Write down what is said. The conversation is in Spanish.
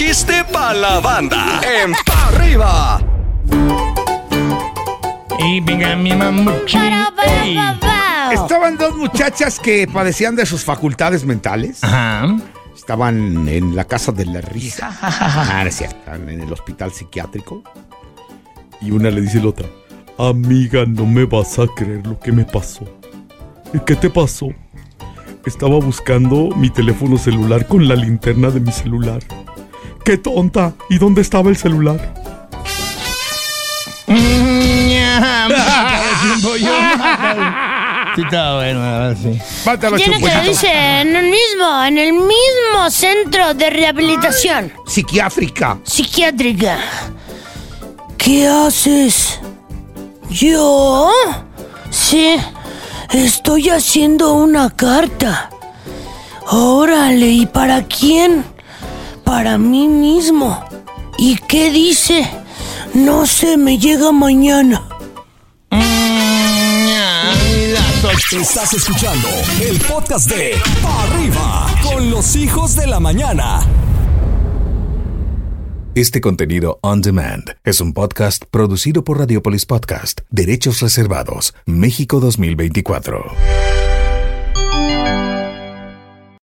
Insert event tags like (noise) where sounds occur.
chiste pa' la banda. En Pa' arriba. Y venga mi mamuchín. Ey. Estaban dos muchachas que padecían de sus facultades mentales. Ajá. Estaban en la casa de la risa. (laughs) Ah, no es cierto. Estaban en el hospital psiquiátrico. Y una le dice a la otra: Amiga, no me vas a creer lo que me pasó. ¿Y qué te pasó? Estaba buscando mi teléfono celular con la linterna de mi celular. ¡Qué tonta! ¿Y dónde estaba el celular? (laughs) Sí, está bueno, a ver, sí. Mátalo, Tiene que chumpollito. dice en el mismo, en el mismo centro de rehabilitación Psiquiátrica. psiquiátrica. ¿Qué haces? ¿Yo? Sí, estoy haciendo una carta. Órale, ¿y para quién? Para mí mismo. ¿Y qué dice? No sé, me llega mañana. Estás escuchando el podcast de Pa' arriba con los hijos de la mañana. Este contenido on demand es un podcast producido por Radiopolis Podcast, Derechos Reservados, México 2024.